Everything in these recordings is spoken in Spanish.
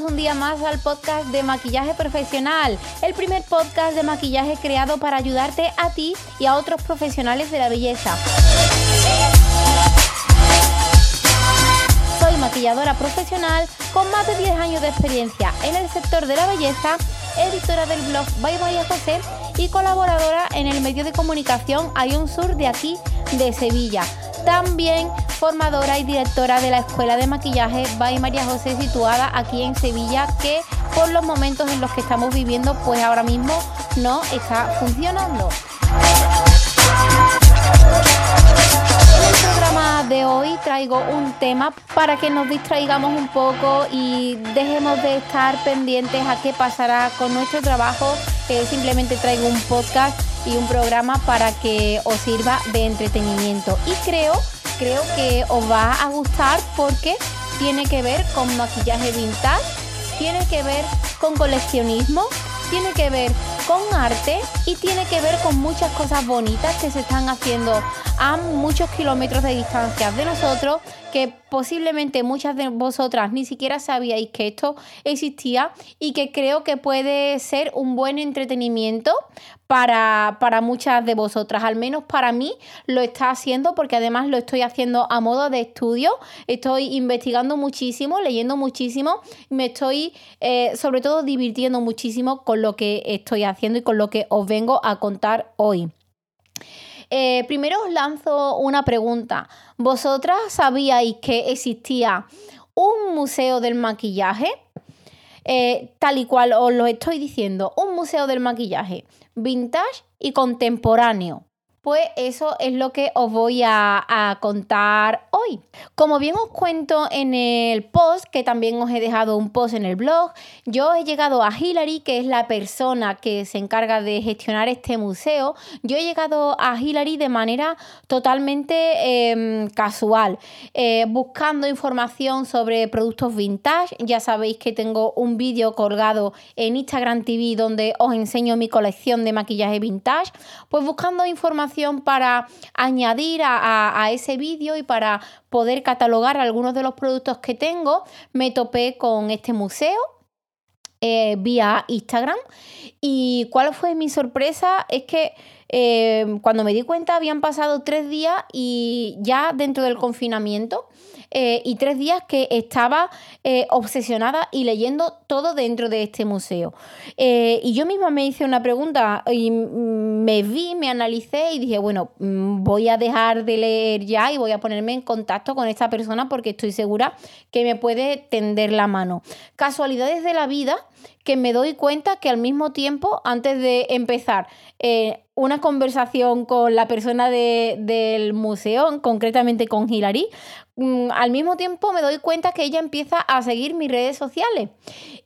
un día más al podcast de Maquillaje Profesional, el primer podcast de maquillaje creado para ayudarte a ti y a otros profesionales de la belleza. Soy maquilladora profesional con más de 10 años de experiencia en el sector de la belleza, editora del blog By María José y colaboradora en el medio de comunicación Ion Sur de aquí de Sevilla. También formadora y directora de la Escuela de Maquillaje by María José situada aquí en Sevilla que por los momentos en los que estamos viviendo pues ahora mismo no está funcionando. De hoy traigo un tema para que nos distraigamos un poco y dejemos de estar pendientes a qué pasará con nuestro trabajo. simplemente traigo un podcast y un programa para que os sirva de entretenimiento. Y creo, creo que os va a gustar porque tiene que ver con maquillaje vintage, tiene que ver con coleccionismo, tiene que ver con arte y tiene que ver con muchas cosas bonitas que se están haciendo a muchos kilómetros de distancia de nosotros que posiblemente muchas de vosotras ni siquiera sabíais que esto existía y que creo que puede ser un buen entretenimiento para, para, muchas de vosotras. Al menos para mí lo está haciendo porque además lo estoy haciendo a modo de estudio. Estoy investigando muchísimo, leyendo muchísimo. Me estoy eh, sobre todo divirtiendo muchísimo con lo que estoy haciendo y con lo que os vengo a contar hoy. Eh, primero os lanzo una pregunta. ¿Vosotras sabíais que existía un museo del maquillaje? Eh, tal y cual os lo estoy diciendo, un museo del maquillaje vintage y contemporáneo. Pues eso es lo que os voy a, contar hoy. Como bien os cuento en el post, que también os he dejado un post en el blog, yo he llegado a Hillary, que es la persona que se encarga de gestionar este museo. Yo he llegado a Hillary de manera totalmente em, casual, eh, buscando información sobre productos vintage. Ya sabéis que tengo un vídeo colgado en Instagram TV donde os enseño mi colección de maquillaje vintage. Pues buscando información para añadir a, ese vídeo y para poder catalogar algunos de los productos que tengo, me topé con este museo. Eh, vía Instagram y cuál fue mi sorpresa es que eh, cuando me di cuenta habían pasado tres días y ya dentro del confinamiento eh, y tres días que estaba eh, obsesionada y leyendo todo dentro de este museo. Eh, y yo misma me hice una pregunta y me vi, me analicé y dije, bueno, mm, voy a dejar de leer ya y voy a ponerme en contacto con esta persona porque estoy segura que me puede tender la mano. Casualidades de la vida que me doy cuenta que al mismo tiempo, antes de empezar eh, una conversación con la persona del museo, concretamente con Hilary, mm, al mismo tiempo me doy cuenta que ella empieza a seguir mis redes sociales.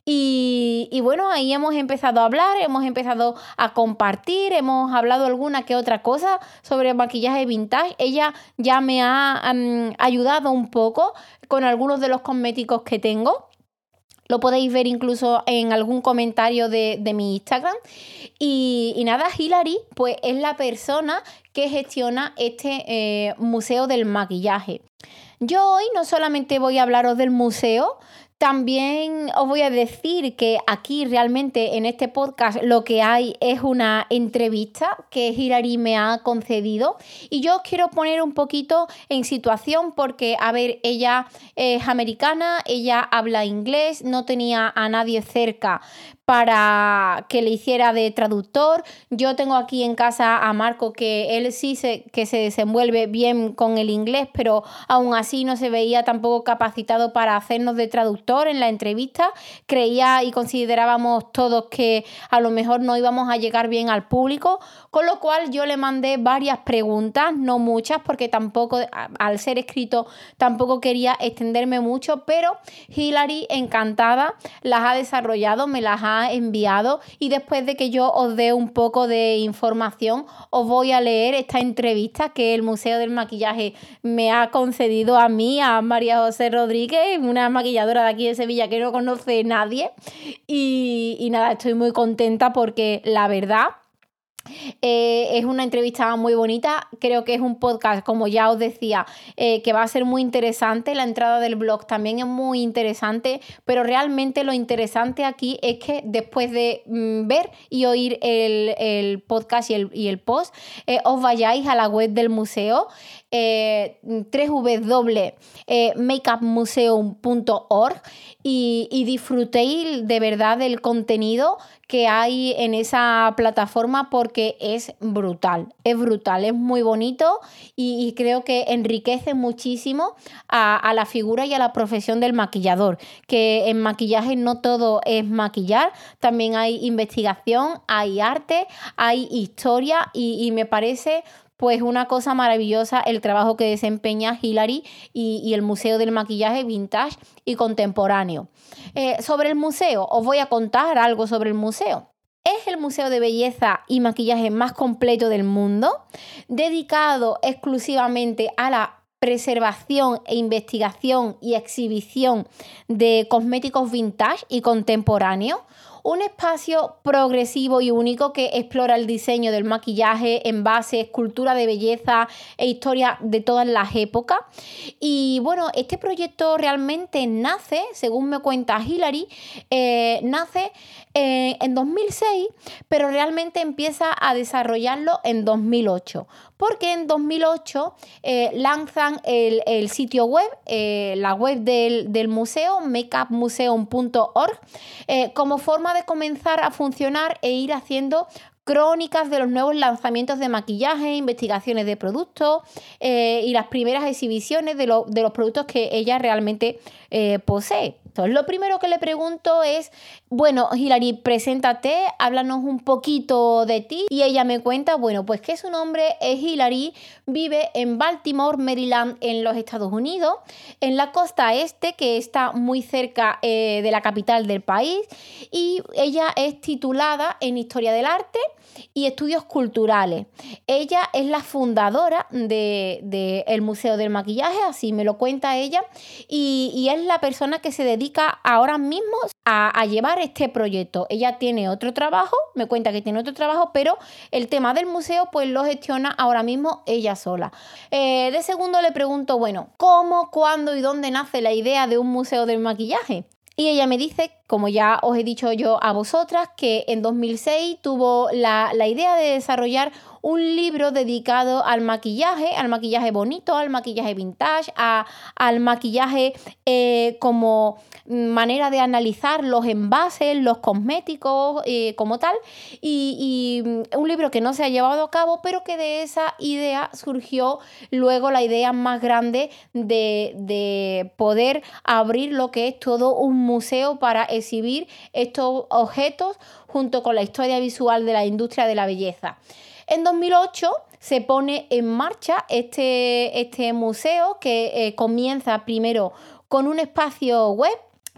Y, y, bueno, ahí hemos empezado a hablar, hemos empezado a compartir, hemos hablado alguna que otra cosa sobre maquillaje vintage. Ella ya me ha mm, ayudado un poco con algunos de los cosméticos que tengo. Lo podéis ver incluso en algún comentario de, mi Instagram. Y, nada, Hilary, pues es la persona que gestiona este eh, museo del maquillaje. Yo hoy no solamente voy a hablaros del museo, también os voy a decir que aquí realmente en este podcast lo que hay es una entrevista que Hilary me ha concedido. Y yo os quiero poner un poquito en situación porque, a ver, ella es americana, ella habla inglés, no tenía a nadie cerca para que le hiciera de traductor. Yo tengo aquí en casa a Marco que él sí se, que se desenvuelve bien con el inglés, pero aún así no se veía tampoco capacitado para hacernos de traductor en la entrevista. Creía y considerábamos todos que a lo mejor no íbamos a llegar bien al público, con lo cual yo le mandé varias preguntas, no muchas, porque tampoco, al ser escrito, tampoco quería extenderme mucho, pero Hilary encantada las ha desarrollado, me las ha enviado y después de que yo os dé un poco de información, os voy a leer esta entrevista que el Museo del Maquillaje me ha concedido a mí, a María José Rodríguez, una maquilladora de aquí de Sevilla que no conoce nadie. Y, y nada, estoy muy contenta porque la verdad eh, es una entrevista muy bonita, creo que es un podcast, como ya os decía, eh, que va a ser muy interesante. La entrada del blog también es muy interesante, pero realmente lo interesante aquí es que después de mm, ver y oír el, podcast y el, y el post, eh, os vayáis a la web del museo eh, www.makeupmuseum.org y, disfrutéis de verdad del contenido que hay en esa plataforma porque es brutal, es brutal, es muy bonito y, creo que enriquece muchísimo a, la figura y a la profesión del maquillador, que en maquillaje no todo es maquillar, también hay investigación, hay arte, hay historia y me parece pues una cosa maravillosa el trabajo que desempeña Hilary y, el Museo del Maquillaje Vintage y Contemporáneo. Eh, sobre el museo, os voy a contar algo sobre el museo. Es el museo de belleza y maquillaje más completo del mundo, dedicado exclusivamente a la preservación e investigación y exhibición de cosméticos vintage y contemporáneos, un espacio progresivo y único que explora el diseño del maquillaje, envases, cultura de belleza e historia de todas las épocas. Y bueno, este proyecto realmente nace, según me cuenta Hilary, eh, nace eh, en 2006, pero realmente empieza a desarrollarlo en 2008 porque en 2008 eh, lanzan el, sitio web, eh, la web del, museo, makeupmuseum.org, eh, como forma de comenzar a funcionar e ir haciendo crónicas de los nuevos lanzamientos de maquillaje, investigaciones de productos y las primeras exhibiciones de, de, los productos que ella realmente posee. Lo primero que le pregunto es, bueno, Hilary, preséntate, háblanos un poquito de ti. Y ella me cuenta, bueno, pues que su nombre es Hilary, vive en Baltimore, Maryland, en los Estados Unidos, en la costa este, que está muy cerca eh, de la capital del país. Y ella es titulada en Historia del Arte y Estudios Culturales. Ella es la fundadora del de, el Museo del Maquillaje, así me lo cuenta ella, y es la persona que se dedica ahora mismo a, llevar este proyecto. Ella tiene otro trabajo, me cuenta que tiene otro trabajo, pero el tema del museo pues lo gestiona ahora mismo ella sola. Eh, de segundo le pregunto, bueno, ¿cómo, cuándo y dónde nace la idea de un museo del maquillaje? Y ella me dice, como ya os he dicho yo a vosotras, que en 2006 tuvo la, la idea de desarrollar un libro dedicado al maquillaje, al maquillaje bonito, al maquillaje vintage, al maquillaje eh, como manera de analizar los envases, los cosméticos eh, como tal. Y, mm, un libro que no se ha llevado a cabo, pero que de esa idea surgió luego la idea más grande de, de poder abrir lo que es todo un museo para exhibir estos objetos junto con la historia visual de la industria de la belleza. En 2008 se pone en marcha este, este museo que eh, comienza primero con un espacio web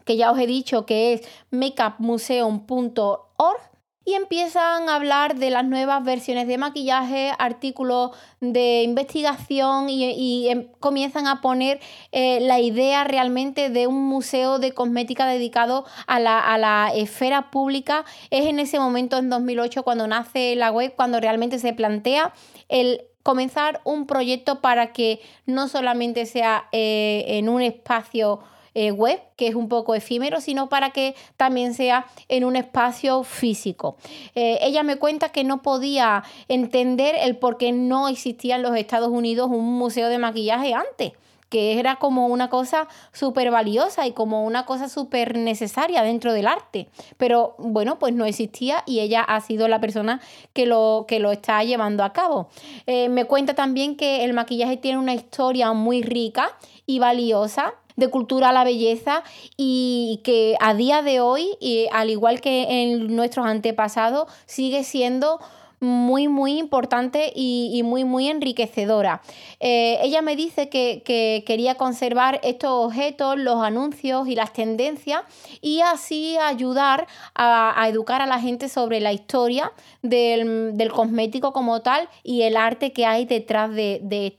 que ya os he dicho que es makeupmuseum.org y empiezan a hablar de las nuevas versiones de maquillaje, artículos de investigación y, em, comienzan a poner eh, la idea realmente de un museo de cosmética dedicado a la, a la esfera pública. Es en ese momento, en 2008, cuando nace la web, cuando realmente se plantea el comenzar un proyecto para que no solamente sea eh, en un espacio eh, web, que es un poco efímero, sino para que también sea en un espacio físico. Eh, ella me cuenta que no podía entender el por qué no existía en los Estados Unidos un museo de maquillaje antes que era como una cosa súper valiosa y como una cosa súper necesaria dentro del arte. Pero bueno, pues no existía y ella ha sido la persona que lo, que lo está llevando a cabo. Eh, me cuenta también que el maquillaje tiene una historia muy rica y valiosa de cultura a la belleza y que a día de hoy, y al igual que en nuestros antepasados, sigue siendo muy, muy importante y, muy, muy enriquecedora. Eh, ella me dice que, quería conservar estos objetos, los anuncios y las tendencias y así ayudar a, educar a la gente sobre la historia del, cosmético como tal y el arte que hay detrás de, de,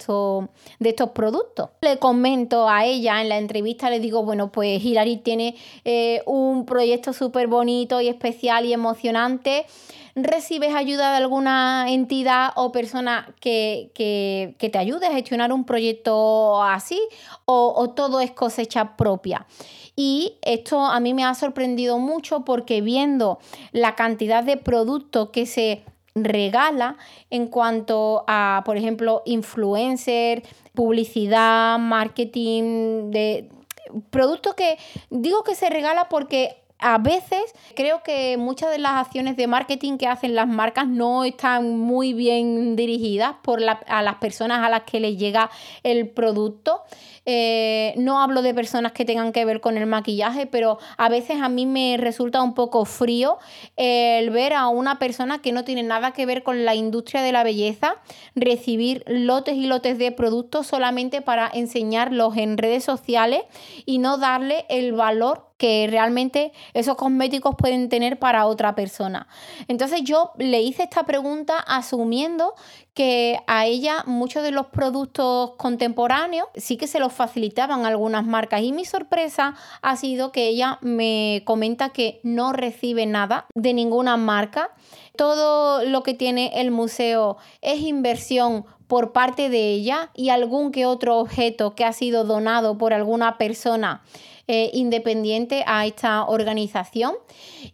de estos productos. Le comento a ella en la entrevista, le digo, bueno, pues Hilary tiene eh, un proyecto súper bonito y especial y emocionante recibes ayuda de alguna entidad o persona que, te ayude a gestionar un proyecto así o, todo es cosecha propia. Y esto a mí me ha sorprendido mucho porque viendo la cantidad de productos que se regala en cuanto a, por ejemplo, influencer, publicidad, marketing, de productos que digo que se regala porque a veces creo que muchas de las acciones de marketing que hacen las marcas no están muy bien dirigidas por a las personas a las que les llega el producto. Eh, no hablo de personas que tengan que ver con el maquillaje, pero a veces a mí me resulta un poco frío el ver a una persona que no tiene nada que ver con la industria de la belleza recibir lotes y lotes de productos solamente para enseñarlos en redes sociales y no darle el valor que realmente esos cosméticos pueden tener para otra persona. Entonces yo le hice esta pregunta asumiendo que a ella muchos de los productos contemporáneos sí que se los facilitaban algunas marcas y mi sorpresa ha sido que ella me comenta que no recibe nada de ninguna marca. Todo lo que tiene el museo es inversión por parte de ella y algún que otro objeto que ha sido donado por alguna persona eh, independiente a esta organización.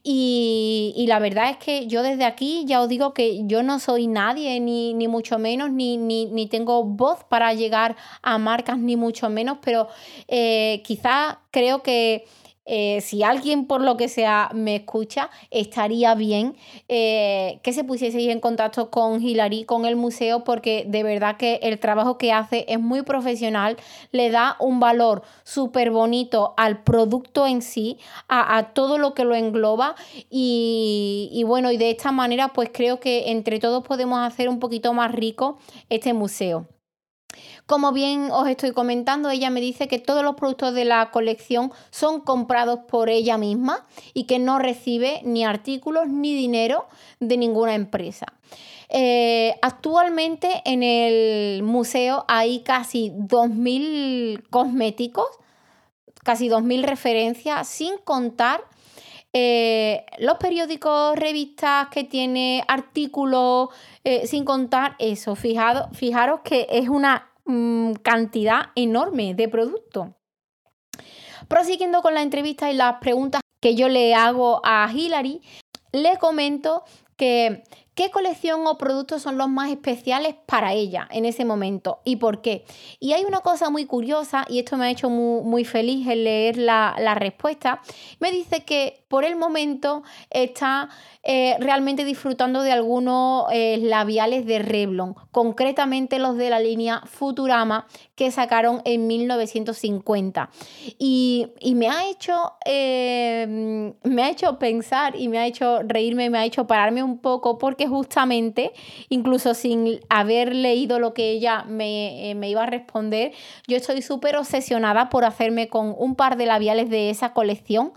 Y, la verdad es que yo desde aquí ya os digo que yo no soy nadie, ni, mucho menos, ni, ni, tengo voz para llegar a marcas, ni mucho menos, pero eh, quizás creo que eh, si alguien por lo que sea me escucha, estaría bien eh, que se pusieseis en contacto con Hilary, con el museo, porque de verdad que el trabajo que hace es muy profesional, le da un valor súper bonito al producto en sí, a, todo lo que lo engloba y, y bueno, y de esta manera pues creo que entre todos podemos hacer un poquito más rico este museo. Como bien os estoy comentando, ella me dice que todos los productos de la colección son comprados por ella misma y que no recibe ni artículos ni dinero de ninguna empresa. Eh, actualmente en el museo hay casi 2.000 cosméticos, casi 2.000 referencias, sin contar eh, los periódicos, revistas que tiene, artículos, eh, sin contar eso. fijaros que es una Mm, cantidad enorme de producto. Prosiguiendo con la entrevista y las preguntas que yo le hago a Hilary, le comento que qué colección o productos son los más especiales para ella en ese momento y por qué. Y hay una cosa muy curiosa, y esto me ha hecho muy, feliz el leer la, respuesta, me dice que por el momento está eh, realmente disfrutando de algunos eh, labiales de Revlon, concretamente los de la línea Futurama que sacaron en 1950. Y, me, ha hecho, eh, me ha hecho pensar y me ha hecho reírme, me ha hecho pararme un poco porque justamente, incluso sin haber leído lo que ella me, iba a responder, yo estoy súper obsesionada por hacerme con un par de labiales de esa colección.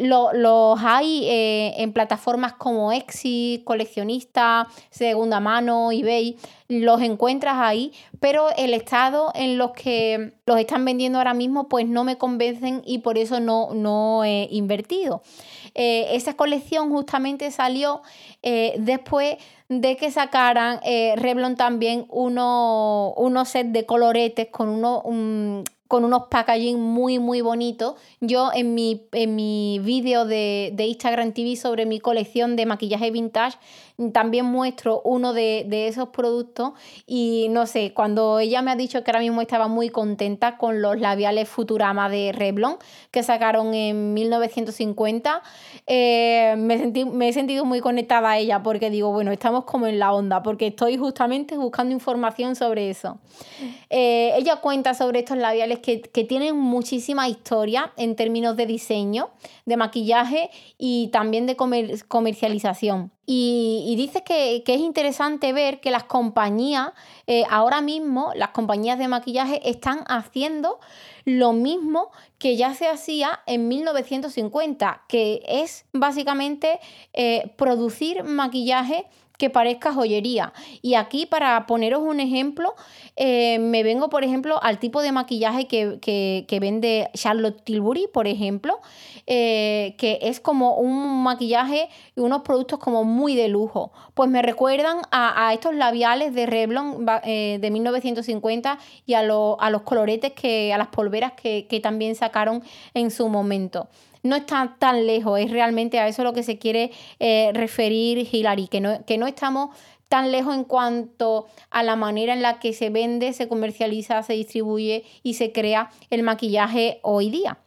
los hay en plataformas como Etsy, coleccionista, segunda mano, eBay, los encuentras ahí, pero el estado en los que los están vendiendo ahora mismo pues no me convencen y por eso no, no he invertido. Eh, esa colección justamente salió eh, después de que sacaran eh, Revlon también unos uno set de coloretes con uno, con unos packaging muy muy bonitos. Yo en mi, en mi vídeo de, de Instagram TV sobre mi colección de maquillaje vintage también muestro uno de, esos productos y no sé, cuando ella me ha dicho que ahora mismo estaba muy contenta con los labiales Futurama de Revlon que sacaron en 1950, eh, me, sentí, me he sentido muy conectada a ella porque digo, bueno, estamos como en la onda porque estoy justamente buscando información sobre eso. Eh, ella cuenta sobre estos labiales que, que tienen muchísima historia en términos de diseño, de maquillaje y también de comercialización. Y, dice que, es interesante ver que las compañías, eh, ahora mismo, las compañías de maquillaje están haciendo lo mismo que ya se hacía en 1950, que es básicamente eh, producir maquillaje que parezca joyería. Y aquí, para poneros un ejemplo, eh, me vengo, por ejemplo, al tipo de maquillaje que, vende Charlotte Tilbury, por ejemplo, eh, que es como un maquillaje y unos productos como muy de lujo. Pues me recuerdan a, estos labiales de Revlon eh, de 1950 y a, a, los coloretes, que, a las polveras que, que también sacaron en su momento no está tan lejos, es realmente a eso lo que se quiere eh, referir Hilary, que no, que no estamos tan lejos en cuanto a la manera en la que se vende, se comercializa, se distribuye y se crea el maquillaje hoy día.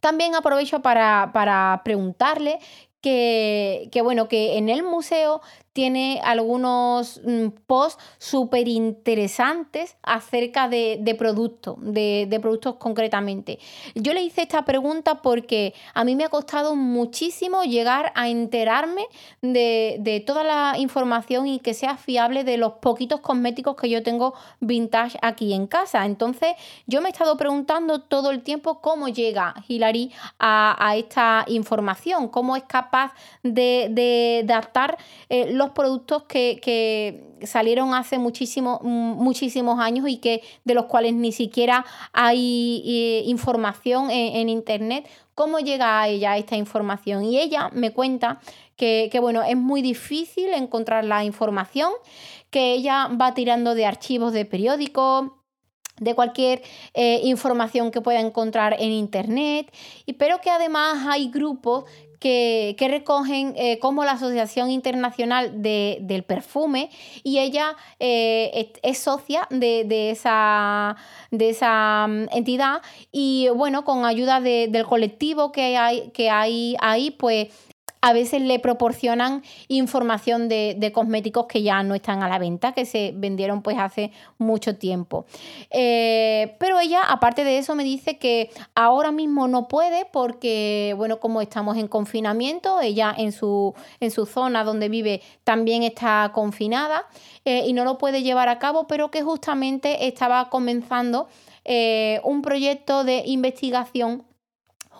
También aprovecho para, para preguntarle que, que, bueno, que en el museo tiene algunos mm, posts súper interesantes acerca de, productos, de, productos concretamente. Yo le hice esta pregunta porque a mí me ha costado muchísimo llegar a enterarme de, toda la información y que sea fiable de los poquitos cosméticos que yo tengo vintage aquí en casa. Entonces yo me he estado preguntando todo el tiempo cómo llega Hilary a, esta información, cómo es capaz de, de adaptar eh, los productos que, salieron hace muchísimo, muchísimos años y que de los cuales ni siquiera hay eh, información en, internet. ¿Cómo llega a ella esta información? Y ella me cuenta que, bueno, es muy difícil encontrar la información, que ella va tirando de archivos de periódicos, de cualquier eh, información que pueda encontrar en internet, y, pero que además hay grupos que, recogen eh, como la Asociación Internacional del Perfume y ella eh, es, socia de, esa, de esa mm, entidad y bueno, con ayuda del colectivo que hay, que hay ahí, pues a veces le proporcionan información de, cosméticos que ya no están a la venta, que se vendieron pues hace mucho tiempo. Eh, pero ella, aparte de eso, me dice que ahora mismo no puede porque, bueno, como estamos en confinamiento, ella en su, en su zona donde vive también está confinada eh, y no lo puede llevar a cabo, pero que justamente estaba comenzando eh, un proyecto de investigación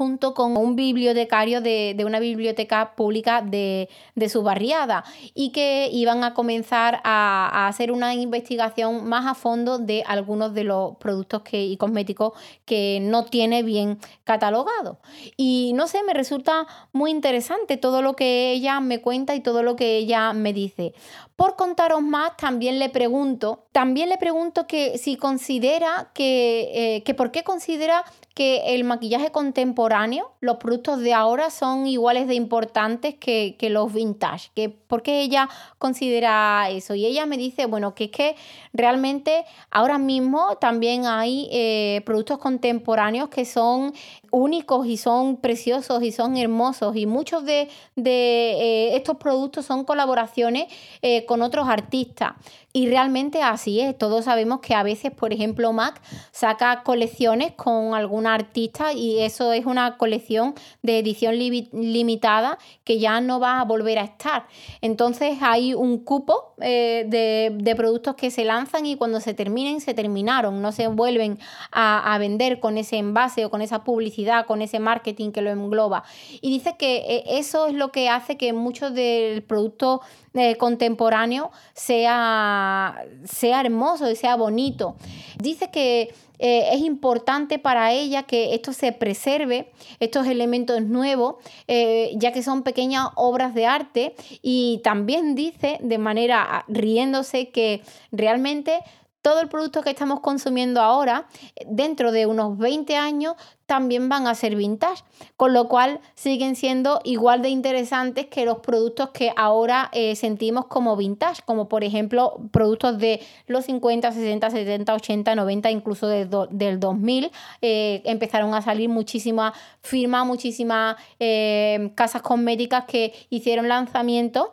junto con un bibliotecario de, una biblioteca pública de, su barriada y que iban a comenzar a, hacer una investigación más a fondo de algunos de los productos que, y cosméticos que no tiene bien catalogado. Y no sé, me resulta muy interesante todo lo que ella me cuenta y todo lo que ella me dice. Por contaros más, también le pregunto, también le pregunto que si considera que, eh, que por qué considera que el maquillaje contemporáneo, los productos de ahora son iguales de importantes que, los vintage. Que, ¿Por qué ella considera eso? Y ella me dice, bueno, que es que realmente ahora mismo también hay eh, productos contemporáneos que son únicos y son preciosos y son hermosos y muchos de, eh, estos productos son colaboraciones eh, con otros artistas y realmente así es. Todos sabemos que a veces, por ejemplo, MAC saca colecciones con algún artista y eso es una colección de edición limitada que ya no va a volver a estar. Entonces hay un cupo eh, de, productos que se lanzan y cuando se terminen, se terminaron. No se vuelven a, vender con ese envase o con esa publicidad, con ese marketing que lo engloba. Y dice que eh, eso es lo que hace que muchos del producto eh, contemporáneo sea, sea hermoso y sea bonito. Dice que eh, es importante para ella que esto se preserve, estos elementos nuevos, eh, ya que son pequeñas obras de arte y también dice de manera riéndose que realmente todo el producto que estamos consumiendo ahora, dentro de unos 20 años, también van a ser vintage, con lo cual siguen siendo igual de interesantes que los productos que ahora eh, sentimos como vintage, como por ejemplo productos de los 50, 60, 70, 80, 90, incluso del 2000. Eh, empezaron a salir muchísimas firmas, muchísimas eh, casas cosméticas que hicieron lanzamientos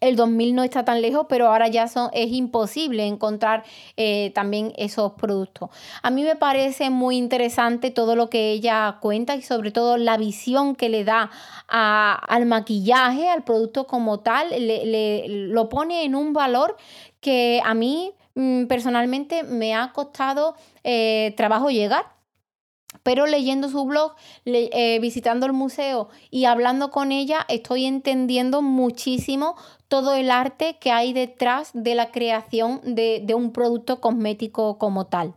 el 2000 no está tan lejos, pero ahora ya son, es imposible encontrar eh, también esos productos. A mí me parece muy interesante todo lo que ella cuenta y sobre todo la visión que le da al maquillaje, al producto como tal, le, lo pone en un valor que a mí mm, personalmente me ha costado eh, trabajo llegar pero leyendo su blog, eh, visitando el museo y hablando con ella, estoy entendiendo muchísimo todo el arte que hay detrás de la creación de, un producto cosmético como tal.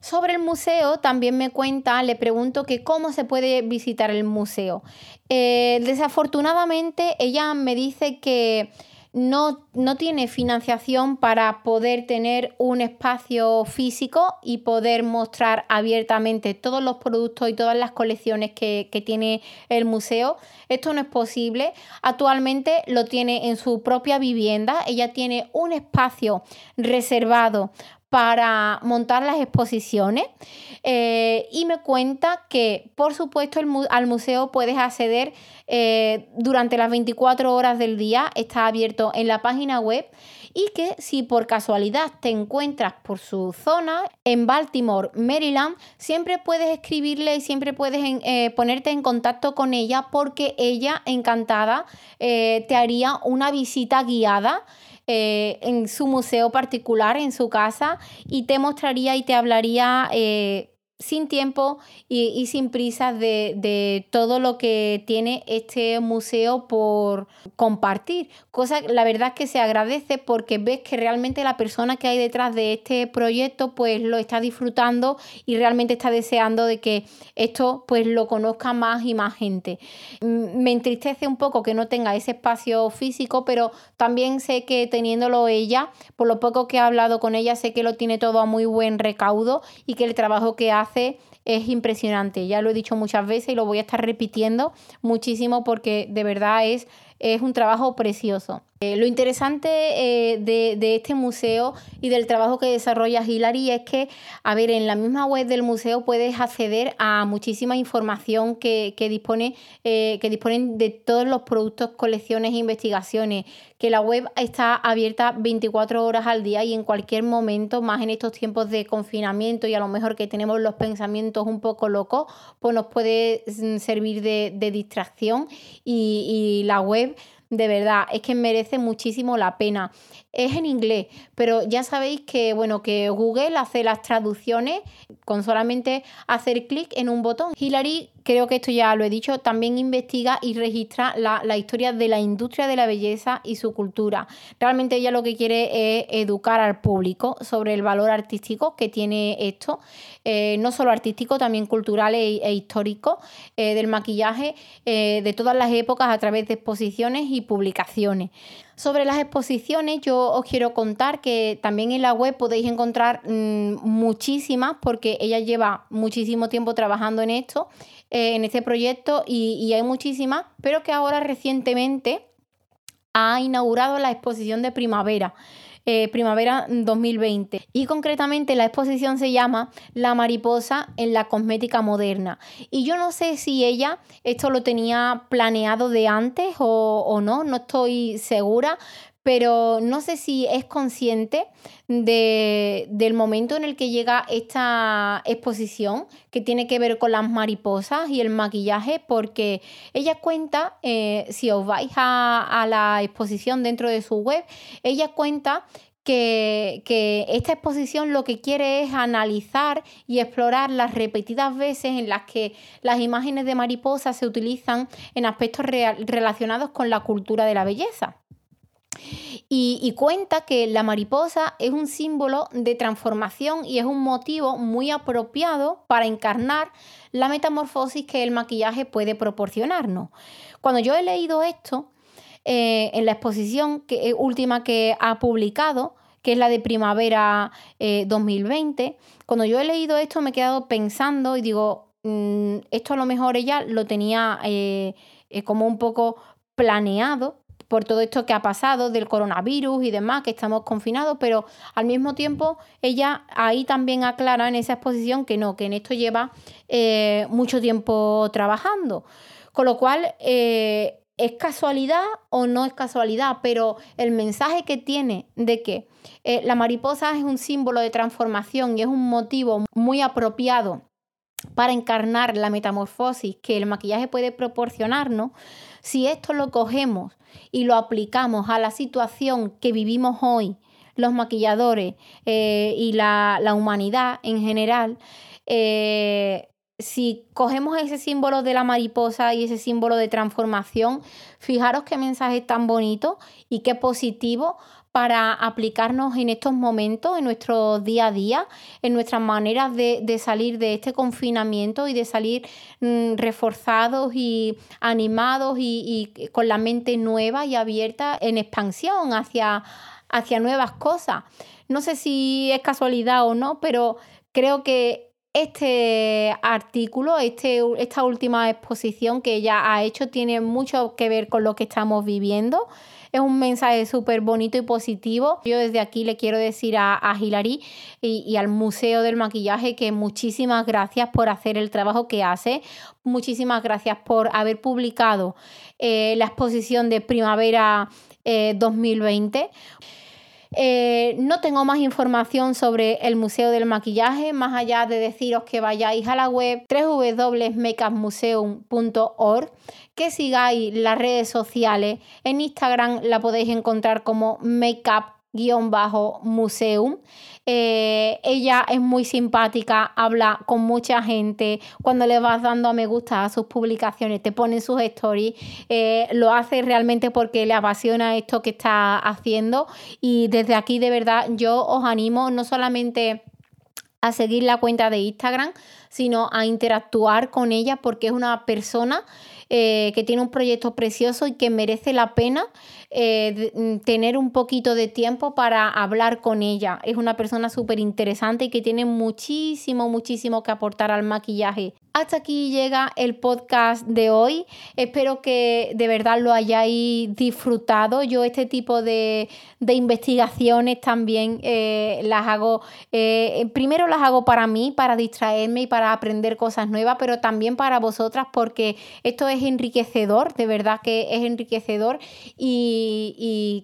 Sobre el museo también me cuenta, le pregunto que cómo se puede visitar el museo. Eh, desafortunadamente ella me dice que no, no, tiene financiación para poder tener un espacio físico y poder mostrar abiertamente todos los productos y todas las colecciones que, que, tiene el museo. Esto no es posible. Actualmente lo tiene en su propia vivienda. Ella tiene un espacio reservado para montar las exposiciones eh, y me cuenta que por supuesto al museo puedes acceder eh, durante las 24 horas del día, está abierto en la página web y que si por casualidad te encuentras por su zona en Baltimore, Maryland, siempre puedes escribirle y siempre puedes eh, ponerte en contacto con ella porque ella encantada te haría una visita guiada eh, en su museo particular, en su casa, y te mostraría y te hablaría eh, sin tiempo y, sin prisa de, todo lo que tiene este museo por compartir. Cosa, la verdad que se agradece porque ves que realmente la persona que hay detrás de este proyecto pues lo está disfrutando y realmente está deseando de que esto pues lo conozca más y más gente. Me entristece un poco que no tenga ese espacio físico, pero también sé que teniéndolo ella, por lo poco que he hablado con ella, sé que lo tiene todo a muy buen recaudo y que el trabajo que hace es impresionante. Ya lo he dicho muchas veces y lo voy a estar repitiendo muchísimo porque de verdad es, es un trabajo precioso. Eh, lo interesante eh, de, este museo y del trabajo que desarrolla Hilary es que, a ver, en la misma web del museo puedes acceder a muchísima información que, dispone, eh, que disponen de todos los productos, colecciones e investigaciones, que la web está abierta 24 horas al día y en cualquier momento, más en estos tiempos de confinamiento y a lo mejor que tenemos los pensamientos un poco locos, pues nos puede mm, servir de, distracción y la web de verdad, es que merece muchísimo la pena. Es en inglés, pero ya sabéis que, bueno, que Google hace las traducciones con solamente hacer clic en un botón. Hillary, creo que esto ya lo he dicho, también investiga y registra la, historia de la industria de la belleza y su cultura. Realmente ella lo que quiere es educar al público sobre el valor artístico que tiene esto, eh, no solo artístico, también cultural e, e histórico, eh, del maquillaje eh, de todas las épocas a través de exposiciones y publicaciones. Sobre las exposiciones, yo os quiero contar que también en la web podéis encontrar mm, muchísimas, porque ella lleva muchísimo tiempo trabajando en esto, eh, en este proyecto, y hay muchísimas, pero que ahora recientemente ha inaugurado la exposición de primavera. Eh, primavera 2020. Y concretamente la exposición se llama La mariposa en la cosmética moderna. Y yo no sé si ella esto lo tenía planeado de antes o, o no, no estoy segura, pero no sé si es consciente de, del momento en el que llega esta exposición que tiene que ver con las mariposas y el maquillaje, porque ella cuenta, eh, si os vais a, a la exposición dentro de su web, ella cuenta que, que, esta exposición lo que quiere es analizar y explorar las repetidas veces en las que las imágenes de mariposas se utilizan en aspectos relacionados con la cultura de la belleza. Y, cuenta que la mariposa es un símbolo de transformación y es un motivo muy apropiado para encarnar la metamorfosis que el maquillaje puede proporcionarnos. Cuando yo he leído esto, eh, en la exposición eh, última que ha publicado, que es la de primavera 2020, eh, cuando yo he leído esto me he quedado pensando y digo, mm, esto a lo mejor ella lo tenía como un poco planeado por todo esto que ha pasado del coronavirus y demás, que estamos confinados, pero al mismo tiempo ella ahí también aclara en esa exposición que no, que en esto lleva eh, mucho tiempo trabajando. Con lo cual, eh, ¿Es casualidad o no es casualidad? Pero el mensaje que tiene de que eh, la mariposa es un símbolo de transformación y es un motivo muy apropiado para encarnar la metamorfosis que el maquillaje puede proporcionarnos, si esto lo cogemos y lo aplicamos a la situación que vivimos hoy, los maquilladores eh, y la, humanidad en general, eh, si cogemos ese símbolo de la mariposa y ese símbolo de transformación, fijaros qué mensaje tan bonito y qué positivo para aplicarnos en estos momentos, en nuestro día a día, en nuestras maneras de, salir de este confinamiento y de salir mm, reforzados y animados y, con la mente nueva y abierta en expansión hacia, hacia nuevas cosas. No sé si es casualidad o no, pero creo que este artículo, este, esta última exposición que ella ha hecho tiene mucho que ver con lo que estamos viviendo. Es un mensaje súper bonito y positivo. Yo desde aquí le quiero decir a, a Hilary y, al Museo del Maquillaje que muchísimas gracias por hacer el trabajo que hace. Muchísimas gracias por haber publicado eh, la exposición de primavera 2020. Eh, no tengo más información sobre el Museo del Maquillaje, más allá de deciros que vayáis a la web www.makeupmuseum.org, que sigáis las redes sociales. En Instagram la podéis encontrar como makeup-museum. Eh, ella es muy simpática, habla con mucha gente. Cuando le vas dando a me gusta a sus publicaciones, te ponen sus stories. Eh, lo hace realmente porque le apasiona esto que está haciendo. Y desde aquí, de verdad, yo os animo no solamente a seguir la cuenta de Instagram, sino a interactuar con ella porque es una persona eh, que tiene un proyecto precioso y que merece la pena eh, mm, tener un poquito de tiempo para hablar con ella. Es una persona súper interesante y que tiene muchísimo, muchísimo que aportar al maquillaje. Hasta aquí llega el podcast de hoy. Espero que de verdad lo hayáis disfrutado. Yo este tipo de, investigaciones también eh, las hago, primero las hago para mí, para distraerme y para aprender cosas nuevas, pero también para vosotras porque esto es enriquecedor, de verdad que es enriquecedor y,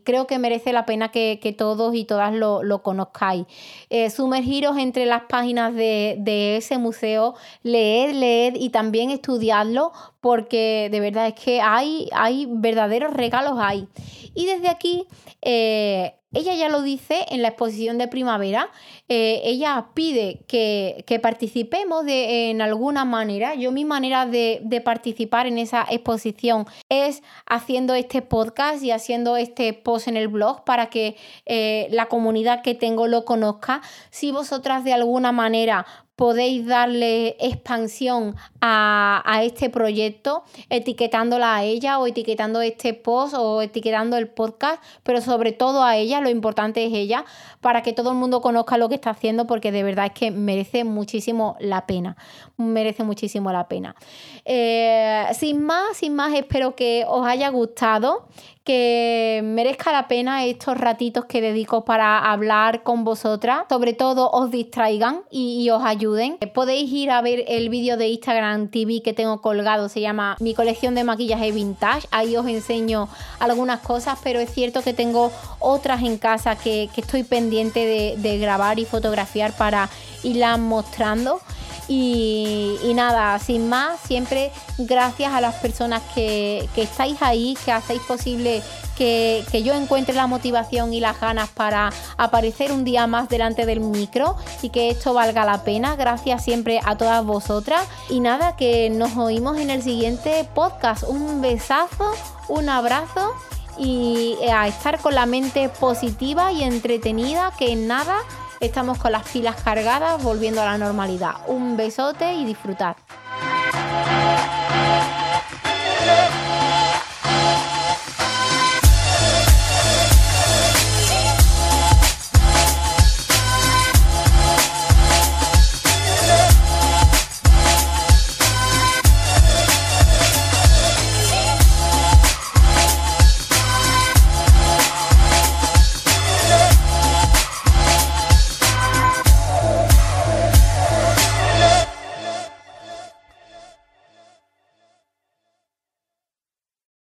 creo que merece la pena que, todos y todas lo, conozcáis. Eh, sumergiros entre las páginas de, ese museo, leed, leed y también estudiadlo porque de verdad es que hay, hay verdaderos regalos ahí. Y desde aquí eh, ella ya lo dice en la exposición de primavera, eh, ella pide que, participemos de, en alguna manera. Yo mi manera de, participar en esa exposición es haciendo este podcast y haciendo este post en el blog para que eh, la comunidad que tengo lo conozca. Si vosotras de alguna manera podéis darle expansión a, este proyecto etiquetándola a ella o etiquetando este post o etiquetando el podcast, pero sobre todo a ella, lo importante es ella, para que todo el mundo conozca lo que está haciendo porque de verdad es que merece muchísimo la pena, merece muchísimo la pena. Eh, sin más, sin más, espero que os haya gustado que merezca la pena estos ratitos que dedico para hablar con vosotras. Sobre todo os distraigan y, os ayuden. Podéis ir a ver el vídeo de Instagram TV que tengo colgado, se llama Mi colección de maquillaje vintage. Ahí os enseño algunas cosas, pero es cierto que tengo otras en casa que, estoy pendiente de, de grabar y fotografiar para irlas mostrando. Y, nada, sin más, siempre gracias a las personas que, estáis ahí, que hacéis posible que, yo encuentre la motivación y las ganas para aparecer un día más delante del micro y que esto valga la pena. Gracias siempre a todas vosotras. Y nada, que nos oímos en el siguiente podcast. Un besazo, un abrazo y a estar con la mente positiva y entretenida, que nada Estamos con las pilas cargadas, volviendo a la normalidad. Un besote y disfrutad.